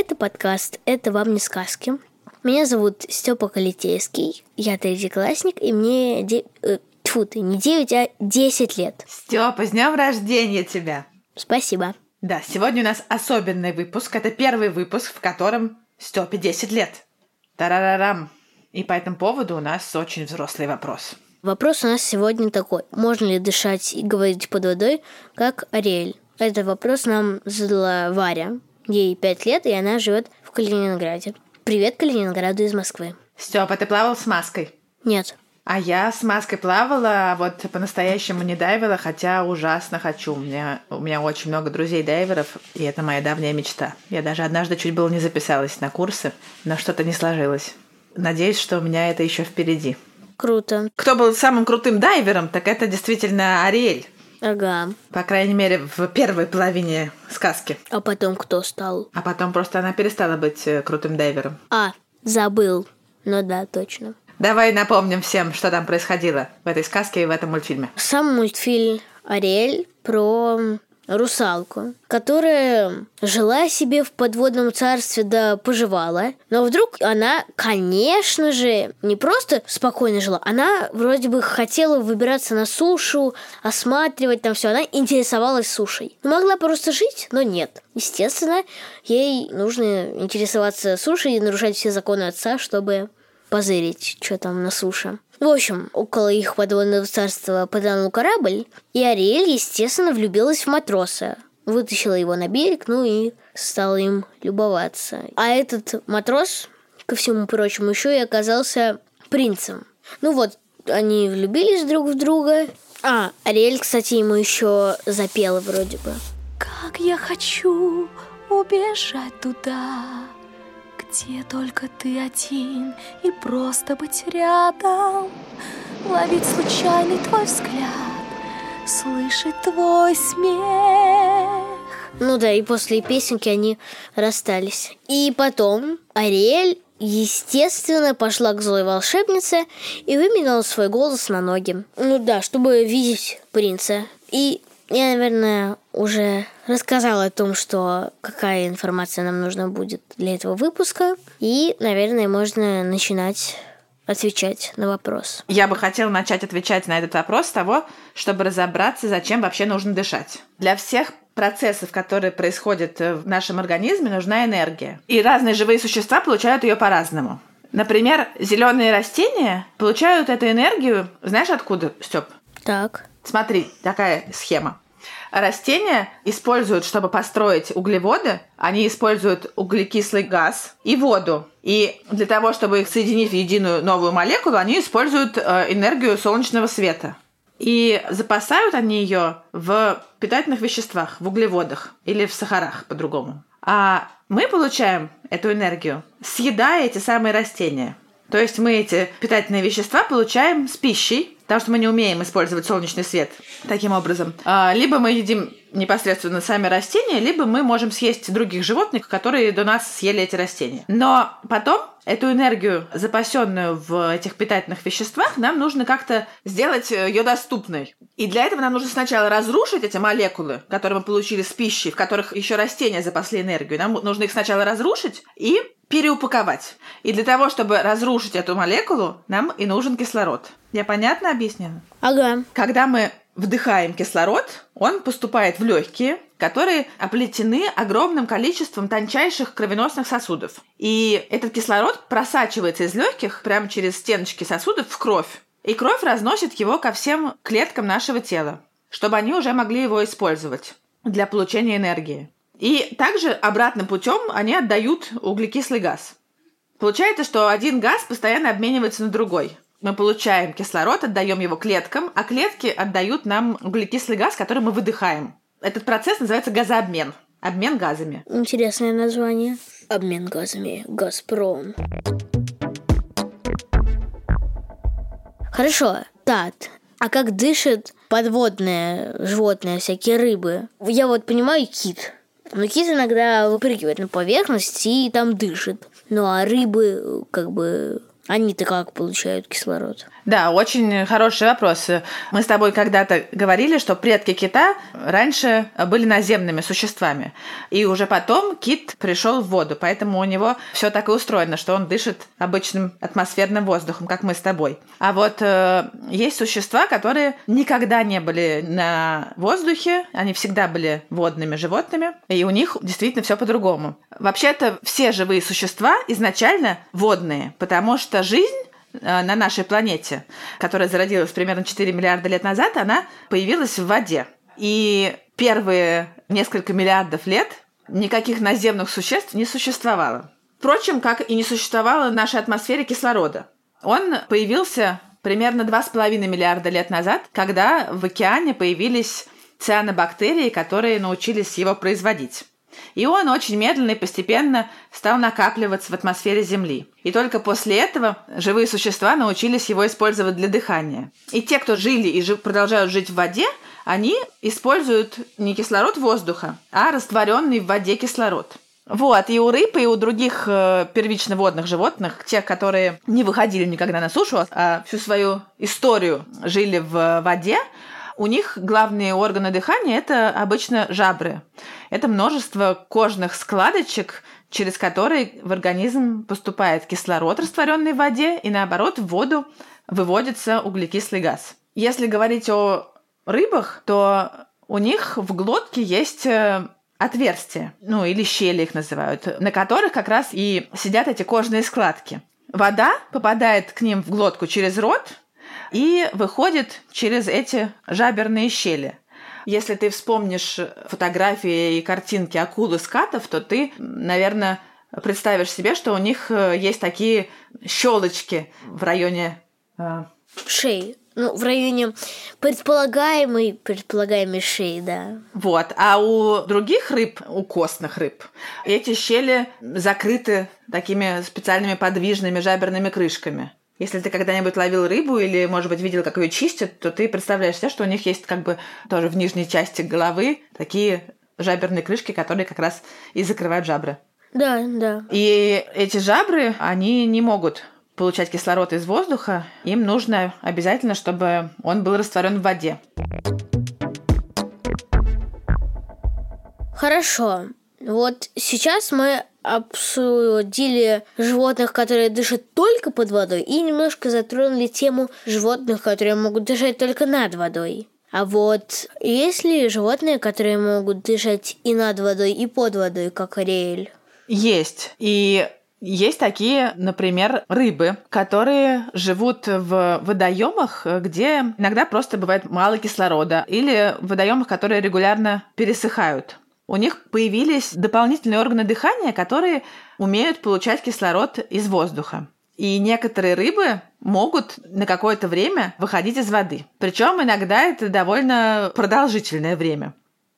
Это подкаст «Это вам не сказки». Меня зовут Степа Калитейский, я третьеклассник, и мне... Де... э, тьфу ты, не 9, а 10 лет. Степа, с днем рождения тебя! Спасибо. Да, сегодня у нас особенный выпуск. Это первый выпуск, в котором Степе 10 лет. Тарарарам. И по этому поводу у нас очень взрослый вопрос. Вопрос у нас сегодня такой. Можно ли дышать и говорить под водой, как Ариэль? Этот вопрос нам задала Варя. Ей 5 лет, и она живет в Калининграде. Привет Калининграду из Москвы. Степа, ты плавал с маской? Нет. А я с маской плавала, а вот по-настоящему не дайвила, хотя ужасно хочу. У меня, у меня очень много друзей-дайверов, и это моя давняя мечта. Я даже однажды чуть было не записалась на курсы, но что-то не сложилось. Надеюсь, что у меня это еще впереди. Круто. Кто был самым крутым дайвером, так это действительно Ариэль. Ага. По крайней мере, в первой половине сказки. А потом кто стал? А потом просто она перестала быть э, крутым дайвером. А, забыл. Ну да, точно. Давай напомним всем, что там происходило в этой сказке и в этом мультфильме. Сам мультфильм Ариэль про русалку, которая жила себе в подводном царстве, да поживала. Но вдруг она, конечно же, не просто спокойно жила, она вроде бы хотела выбираться на сушу, осматривать там все. Она интересовалась сушей. Могла просто жить, но нет. Естественно, ей нужно интересоваться сушей и нарушать все законы отца, чтобы позырить, что там на суше. В общем, около их подводного царства потонул корабль, и Ариэль, естественно, влюбилась в матроса. Вытащила его на берег, ну и стала им любоваться. А этот матрос, ко всему прочему, еще и оказался принцем. Ну вот, они влюбились друг в друга. А, Ариэль, кстати, ему еще запела вроде бы. Как я хочу убежать туда, где только ты один и просто быть рядом, ловить случайный твой взгляд, слышать твой смех. Ну да, и после песенки они расстались. И потом Ариэль, естественно, пошла к злой волшебнице и выменяла свой голос на ноги. Ну да, чтобы видеть принца. И я, наверное, уже рассказала о том, что какая информация нам нужна будет для этого выпуска. И, наверное, можно начинать отвечать на вопрос. Я бы хотела начать отвечать на этот вопрос с того, чтобы разобраться, зачем вообще нужно дышать. Для всех процессов, которые происходят в нашем организме, нужна энергия. И разные живые существа получают ее по-разному. Например, зеленые растения получают эту энергию, знаешь откуда, Степ? Так. Смотри, такая схема. Растения используют, чтобы построить углеводы, они используют углекислый газ и воду. И для того, чтобы их соединить в единую новую молекулу, они используют э, энергию солнечного света. И запасают они ее в питательных веществах, в углеводах или в сахарах по-другому. А мы получаем эту энергию, съедая эти самые растения. То есть мы эти питательные вещества получаем с пищей, потому что мы не умеем использовать солнечный свет таким образом. А, Либо мы едим непосредственно сами растения, либо мы можем съесть других животных, которые до нас съели эти растения. Но потом эту энергию, запасенную в этих питательных веществах, нам нужно как-то сделать ее доступной. И для этого нам нужно сначала разрушить эти молекулы, которые мы получили с пищей, в которых еще растения запасли энергию. Нам нужно их сначала разрушить и переупаковать. И для того, чтобы разрушить эту молекулу, нам и нужен кислород. Я понятно объяснила? Ага. Когда мы вдыхаем кислород, он поступает в легкие, которые оплетены огромным количеством тончайших кровеносных сосудов. И этот кислород просачивается из легких прямо через стеночки сосудов в кровь. И кровь разносит его ко всем клеткам нашего тела, чтобы они уже могли его использовать для получения энергии. И также обратным путем они отдают углекислый газ. Получается, что один газ постоянно обменивается на другой. Мы получаем кислород, отдаем его клеткам, а клетки отдают нам углекислый газ, который мы выдыхаем. Этот процесс называется газообмен. Обмен газами. Интересное название. Обмен газами. Газпром. Хорошо, Тат, а как дышит подводное животное, всякие рыбы? Я вот понимаю кит. Кит иногда выпрыгивает на поверхность и там дышит. Ну а рыбы, как бы, они-то как получают кислород? Да, очень хороший вопрос. Мы с тобой когда-то говорили, что предки кита раньше были наземными существами. И уже потом кит пришел в воду, поэтому у него все так и устроено, что он дышит обычным атмосферным воздухом, как мы с тобой. А вот э, есть существа, которые никогда не были на воздухе, они всегда были водными животными, и у них действительно все по-другому. Вообще-то все живые существа изначально водные, потому что жизнь на нашей планете, которая зародилась примерно 4 миллиарда лет назад, она появилась в воде. И первые несколько миллиардов лет никаких наземных существ не существовало. Впрочем, как и не существовало в нашей атмосфере кислорода. Он появился примерно 2,5 миллиарда лет назад, когда в океане появились цианобактерии, которые научились его производить. И он очень медленно и постепенно стал накапливаться в атмосфере Земли. И только после этого живые существа научились его использовать для дыхания. И те, кто жили и продолжают жить в воде, они используют не кислород воздуха, а растворенный в воде кислород. Вот, и у рыб, и у других э, первично водных животных, тех, которые не выходили никогда на сушу, а всю свою историю жили в воде, у них главные органы дыхания – это обычно жабры. Это множество кожных складочек, через которые в организм поступает кислород, растворенный в воде, и наоборот в воду выводится углекислый газ. Если говорить о рыбах, то у них в глотке есть э, отверстия, ну или щели их называют, на которых как раз и сидят эти кожные складки. Вода попадает к ним в глотку через рот, и выходит через эти жаберные щели. Если ты вспомнишь фотографии и картинки акулы скатов, то ты, наверное, представишь себе, что у них э, есть такие щелочки в районе э... шеи. Ну, в районе предполагаемой, предполагаемой шеи, да. Вот. А у других рыб, у костных рыб, эти щели закрыты такими специальными подвижными жаберными крышками. Если ты когда-нибудь ловил рыбу или, может быть, видел, как ее чистят, то ты представляешь себе, что у них есть как бы тоже в нижней части головы такие жаберные крышки, которые как раз и закрывают жабры. Да, да. И эти жабры, они не могут получать кислород из воздуха, им нужно обязательно, чтобы он был растворен в воде. Хорошо. Вот сейчас мы обсудили животных, которые дышат только под водой, и немножко затронули тему животных, которые могут дышать только над водой. А вот есть ли животные, которые могут дышать и над водой, и под водой, как Ариэль? Есть. И есть такие, например, рыбы, которые живут в водоемах, где иногда просто бывает мало кислорода, или в водоемах, которые регулярно пересыхают у них появились дополнительные органы дыхания, которые умеют получать кислород из воздуха. И некоторые рыбы могут на какое-то время выходить из воды. Причем иногда это довольно продолжительное время.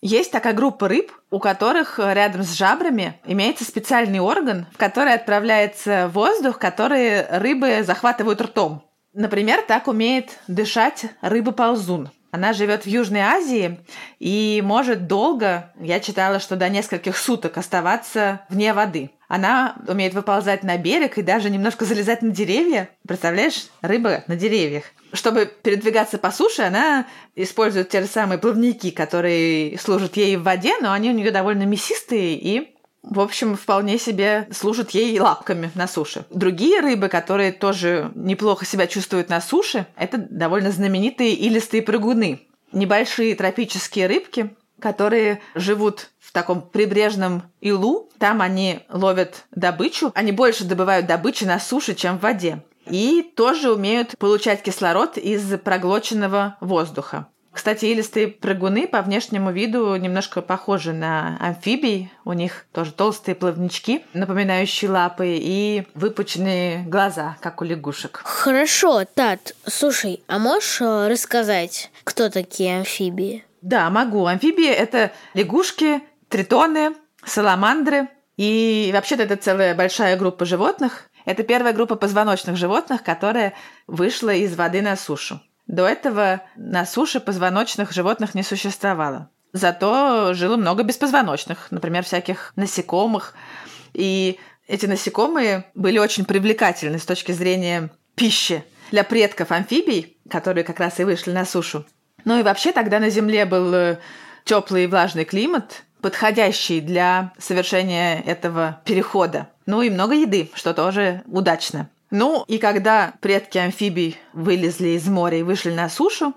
Есть такая группа рыб, у которых рядом с жабрами имеется специальный орган, в который отправляется воздух, который рыбы захватывают ртом. Например, так умеет дышать рыба-ползун. Она живет в Южной Азии и может долго, я читала, что до нескольких суток оставаться вне воды. Она умеет выползать на берег и даже немножко залезать на деревья. Представляешь, рыба на деревьях. Чтобы передвигаться по суше, она использует те же самые плавники, которые служат ей в воде, но они у нее довольно мясистые и в общем, вполне себе служат ей лапками на суше. Другие рыбы, которые тоже неплохо себя чувствуют на суше, это довольно знаменитые илистые прыгуны. Небольшие тропические рыбки, которые живут в таком прибрежном илу. Там они ловят добычу. Они больше добывают добычи на суше, чем в воде. И тоже умеют получать кислород из проглоченного воздуха. Кстати, илистые прыгуны по внешнему виду немножко похожи на амфибий. У них тоже толстые плавнички, напоминающие лапы, и выпученные глаза, как у лягушек. Хорошо, Тат, слушай, а можешь э, рассказать, кто такие амфибии? Да, могу. Амфибии – это лягушки, тритоны, саламандры, И вообще-то это целая большая группа животных. Это первая группа позвоночных животных, которая вышла из воды на сушу. До этого на суше позвоночных животных не существовало. Зато жило много беспозвоночных, например, всяких насекомых. И эти насекомые были очень привлекательны с точки зрения пищи для предков амфибий, которые как раз и вышли на сушу. Ну и вообще тогда на Земле был теплый и влажный климат, подходящий для совершения этого перехода. Ну и много еды, что тоже удачно. Ну и когда предки амфибий вылезли из моря и вышли на сушу,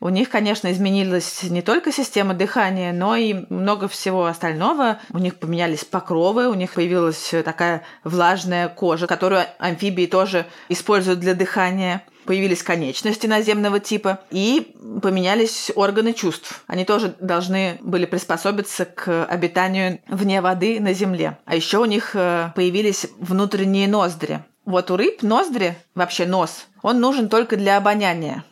у них, конечно, изменилась не только система дыхания, но и много всего остального. У них поменялись покровы, у них появилась такая влажная кожа, которую амфибии тоже используют для дыхания появились конечности наземного типа и поменялись органы чувств. Они тоже должны были приспособиться к обитанию вне воды на земле. А еще у них э, появились внутренние ноздри. Вот у рыб ноздри, вообще нос, он нужен только для обоняния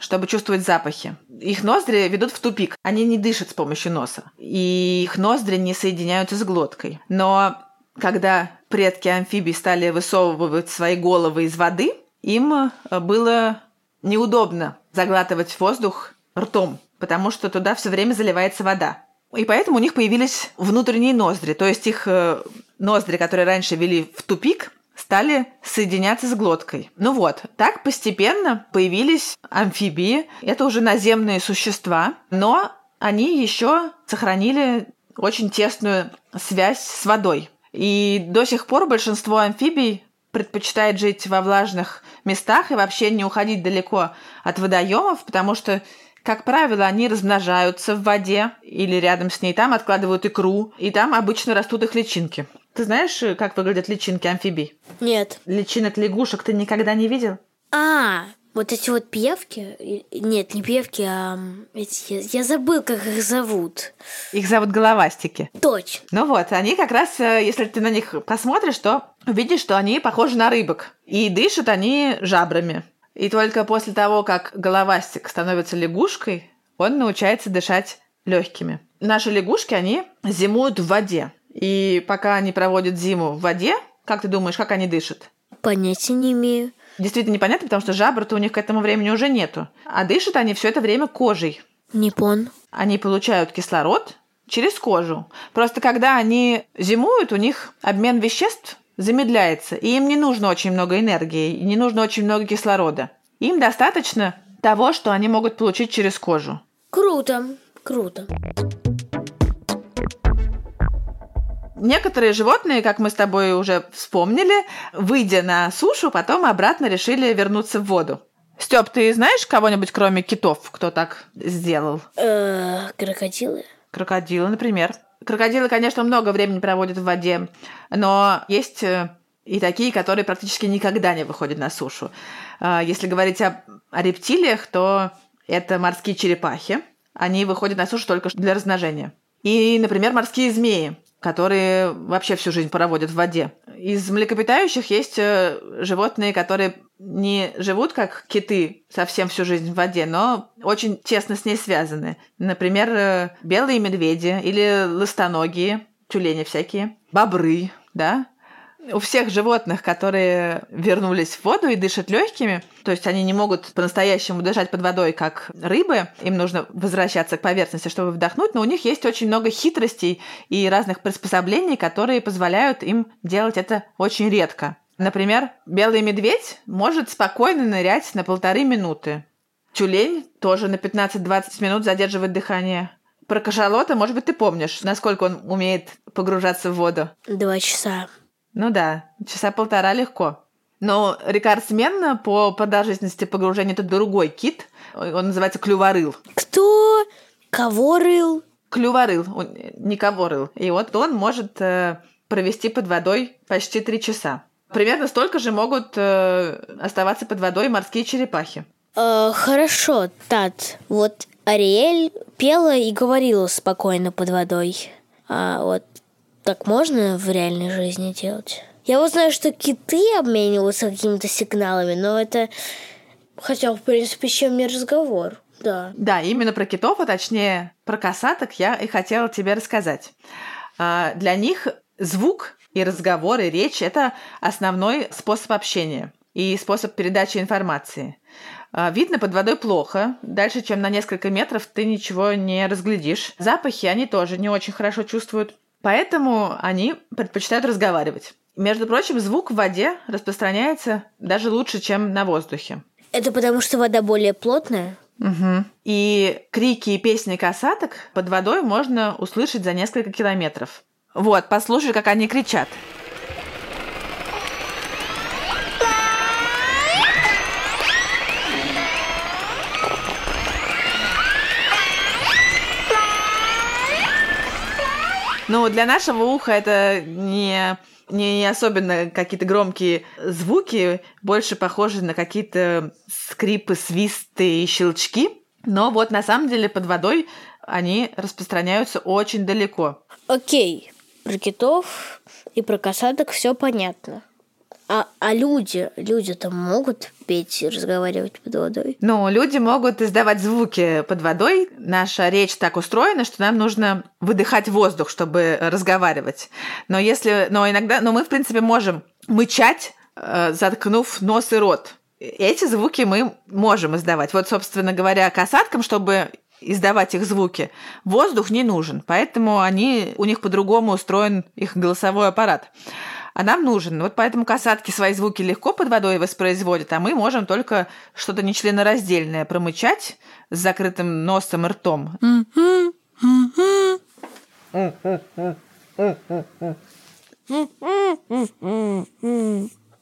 чтобы чувствовать запахи. Их ноздри ведут в тупик. Они не дышат с помощью носа. И их ноздри не соединяются с глоткой. Но когда предки амфибий стали высовывать свои головы из воды, им э, было неудобно заглатывать воздух ртом, потому что туда все время заливается вода. И поэтому у них появились внутренние ноздри, то есть их э, ноздри, которые раньше вели в тупик, стали соединяться с глоткой. Ну вот, так постепенно появились амфибии. Это уже наземные существа, но они еще сохранили очень тесную связь с водой. И до сих пор большинство амфибий предпочитает жить во влажных местах и вообще не уходить далеко от водоемов, потому что как правило, они размножаются в воде или рядом с ней, там откладывают икру, и там обычно растут их личинки. Ты знаешь, как выглядят личинки амфибий? Нет. Личинок лягушек ты никогда не видел? А, вот эти вот певки, нет, не певки, а эти, я, я забыл, как их зовут. Их зовут головастики. Точно. Ну вот, они как раз, э, если ты на них посмотришь, то увидишь, что они похожи на рыбок. И дышат они жабрами. И только после того, как головастик становится лягушкой, он научается дышать легкими. Наши лягушки, они зимуют в воде. И пока они проводят зиму в воде, как ты думаешь, как они дышат? Понятия не имею. Действительно непонятно, потому что жабр-то у них к этому времени уже нету. А дышат они все это время кожей. Не пон. Они получают кислород через кожу. Просто когда они зимуют, у них обмен веществ замедляется, и им не нужно очень много энергии, не нужно очень много кислорода. Им достаточно того, что они могут получить через кожу. Круто, круто. Некоторые животные, как мы с тобой уже вспомнили, выйдя на сушу, потом обратно решили вернуться в воду. Степ, ты знаешь кого-нибудь, кроме китов, кто так сделал? Э, крокодилы? Крокодилы, например. Крокодилы, конечно, много времени проводят в воде, но есть э, и такие, которые практически никогда не выходят на сушу. Э, если говорить о, о рептилиях, то это морские черепахи. Они выходят на сушу только для размножения. И, например, морские змеи которые вообще всю жизнь проводят в воде. Из млекопитающих есть э, животные, которые не живут как киты совсем всю жизнь в воде, но очень тесно с ней связаны. Например, э, белые медведи или ластоногие, тюлени всякие, бобры, да, у всех животных, которые вернулись в воду и дышат легкими, то есть они не могут по-настоящему дышать под водой, как рыбы, им нужно возвращаться к поверхности, чтобы вдохнуть, но у них есть очень много хитростей и разных приспособлений, которые позволяют им делать это очень редко. Например, белый медведь может спокойно нырять на полторы минуты. Тюлень тоже на 15-20 минут задерживает дыхание. Про кашалота, может быть, ты помнишь, насколько он умеет погружаться в воду? Два часа. Ну да, часа полтора легко. Но рекордсмен по продолжительности погружения это другой кит. Он называется клюворыл. Кто? Кого рыл? Клюворыл, он не кого рыл. И вот он может э, провести под водой почти три часа. Примерно столько же могут э, оставаться под водой морские черепахи. Э, хорошо, Тат. Вот Ариэль пела и говорила спокойно под водой. А вот так можно в реальной жизни делать? Я вот знаю, что киты обмениваются какими-то сигналами, но это... Хотя, в принципе, чем не разговор. Да. Да, именно про китов, а точнее про касаток я и хотела тебе рассказать. А, для них звук и разговор, и речь – это основной способ общения и способ передачи информации. А, Видно под водой плохо. Дальше, чем на несколько метров, ты ничего не разглядишь. Запахи они тоже не очень хорошо чувствуют. Поэтому они предпочитают разговаривать. Между прочим, звук в воде распространяется даже лучше, чем на воздухе. Это потому, что вода более плотная? Угу. И крики и песни касаток под водой можно услышать за несколько километров. Вот, послушай, как они кричат. Ну, для нашего уха это не, не особенно какие-то громкие звуки, больше похожи на какие-то скрипы, свисты и щелчки. Но вот на самом деле под водой они распространяются очень далеко. Окей, про китов и про касаток все понятно. А, а люди, люди-то могут петь и разговаривать под водой? Ну, люди могут издавать звуки под водой. Наша речь так устроена, что нам нужно выдыхать воздух, чтобы разговаривать. Но если, но иногда, но мы в принципе можем мычать, э, заткнув нос и рот. Эти звуки мы можем издавать. Вот, собственно говоря, касаткам, чтобы издавать их звуки, воздух не нужен, поэтому они, у них по-другому устроен их голосовой аппарат а нам нужен. Вот поэтому касатки свои звуки легко под водой воспроизводят, а мы можем только что-то нечленораздельное промычать с закрытым носом и ртом.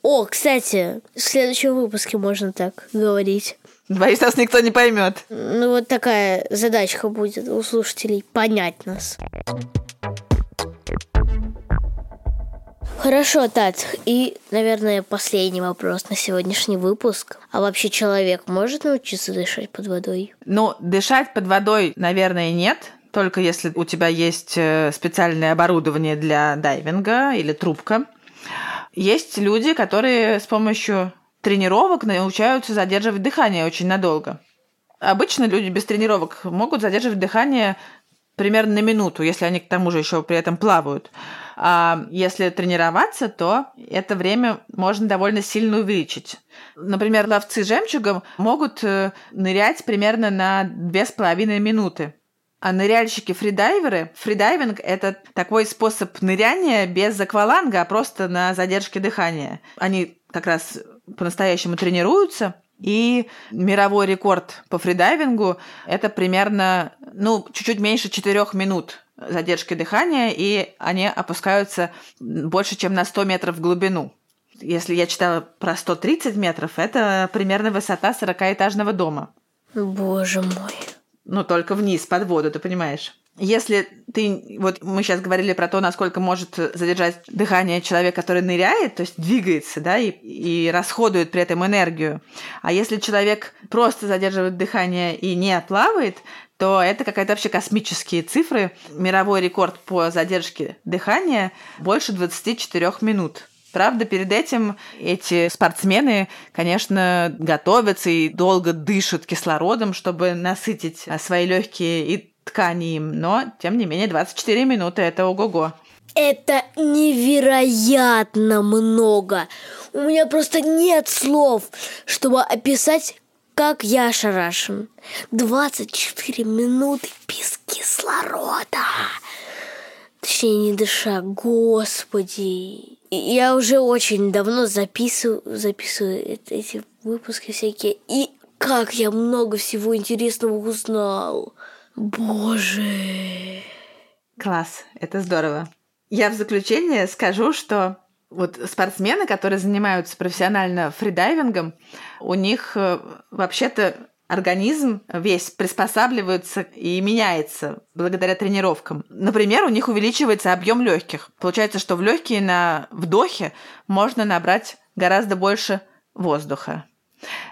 О, кстати, в следующем выпуске можно так говорить. Боюсь, нас никто не поймет. Ну, вот такая задачка будет у слушателей понять нас. Хорошо, Тат. И, наверное, последний вопрос на сегодняшний выпуск. А вообще человек может научиться дышать под водой? Ну, дышать под водой, наверное, нет. Только если у тебя есть э, специальное оборудование для дайвинга или трубка. Есть люди, которые с помощью тренировок научаются задерживать дыхание очень надолго. Обычно люди без тренировок могут задерживать дыхание примерно на минуту, если они к тому же еще при этом плавают. А если тренироваться, то это время можно довольно сильно увеличить. Например, ловцы жемчугом могут э, нырять примерно на две с половиной минуты. А ныряльщики-фридайверы, фридайвинг – это такой способ ныряния без акваланга, а просто на задержке дыхания. Они как раз по-настоящему тренируются, и мировой рекорд по фридайвингу – это примерно, ну, чуть-чуть меньше четырех минут задержки дыхания, и они опускаются больше, чем на 100 метров в глубину. Если я читала про 130 метров, это примерно высота 40-этажного дома. Боже мой. Ну, только вниз, под воду, ты понимаешь. Если ты, вот мы сейчас говорили про то, насколько может задержать дыхание человек, который ныряет, то есть двигается, да, и, и расходует при этом энергию. А если человек просто задерживает дыхание и не плавает, то это какая-то вообще космические цифры. Мировой рекорд по задержке дыхания больше 24 минут. Правда, перед этим эти спортсмены, конечно, готовятся и долго дышат кислородом, чтобы насытить свои легкие и ткани им. Но, тем не менее, 24 минуты – это ого-го. Это невероятно много. У меня просто нет слов, чтобы описать, как я ошарашен. 24 минуты без кислорода. Точнее, не дыша, господи. Я уже очень давно записываю, записываю эти выпуски всякие. И как я много всего интересного узнал. Боже. Класс, это здорово. Я в заключение скажу, что вот спортсмены, которые занимаются профессионально фридайвингом, у них э, вообще-то организм весь приспосабливается и меняется благодаря тренировкам. Например, у них увеличивается объем легких. Получается, что в легкие на вдохе можно набрать гораздо больше воздуха.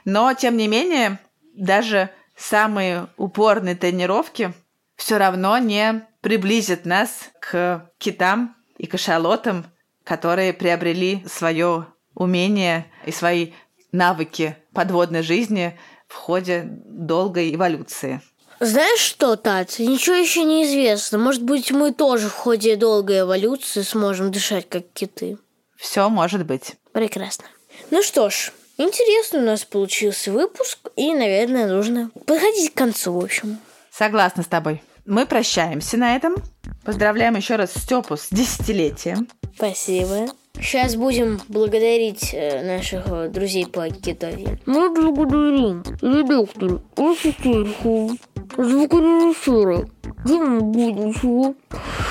Но, тем не менее, даже самые упорные тренировки все равно не приблизят нас к китам и кашалотам, которые приобрели свое умение и свои навыки подводной жизни в ходе долгой эволюции. Знаешь что, Тат, ничего еще не известно. Может быть, мы тоже в ходе долгой эволюции сможем дышать как киты. Все может быть. Прекрасно. Ну что ж, интересный у нас получился выпуск, и, наверное, нужно подходить к концу, в общем. Согласна с тобой. Мы прощаемся на этом. Поздравляем еще раз Степу с десятилетием. Спасибо. Сейчас будем благодарить э, наших э, друзей по китове. Мы благодарим редактора Асистерху, звукорежиссера Диму Будущего,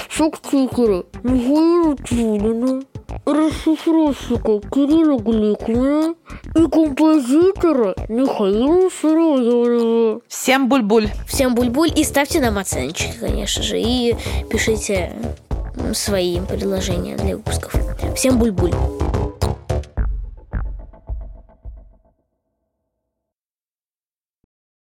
фактчекера Михаила Тюнина, расшифровщика Кирилла Гликмана и композитора Михаила Сыроева. Всем буль-буль. Всем буль-буль и ставьте нам оценочки, конечно же, и пишите свои предложения для выпусков. Всем буль-буль.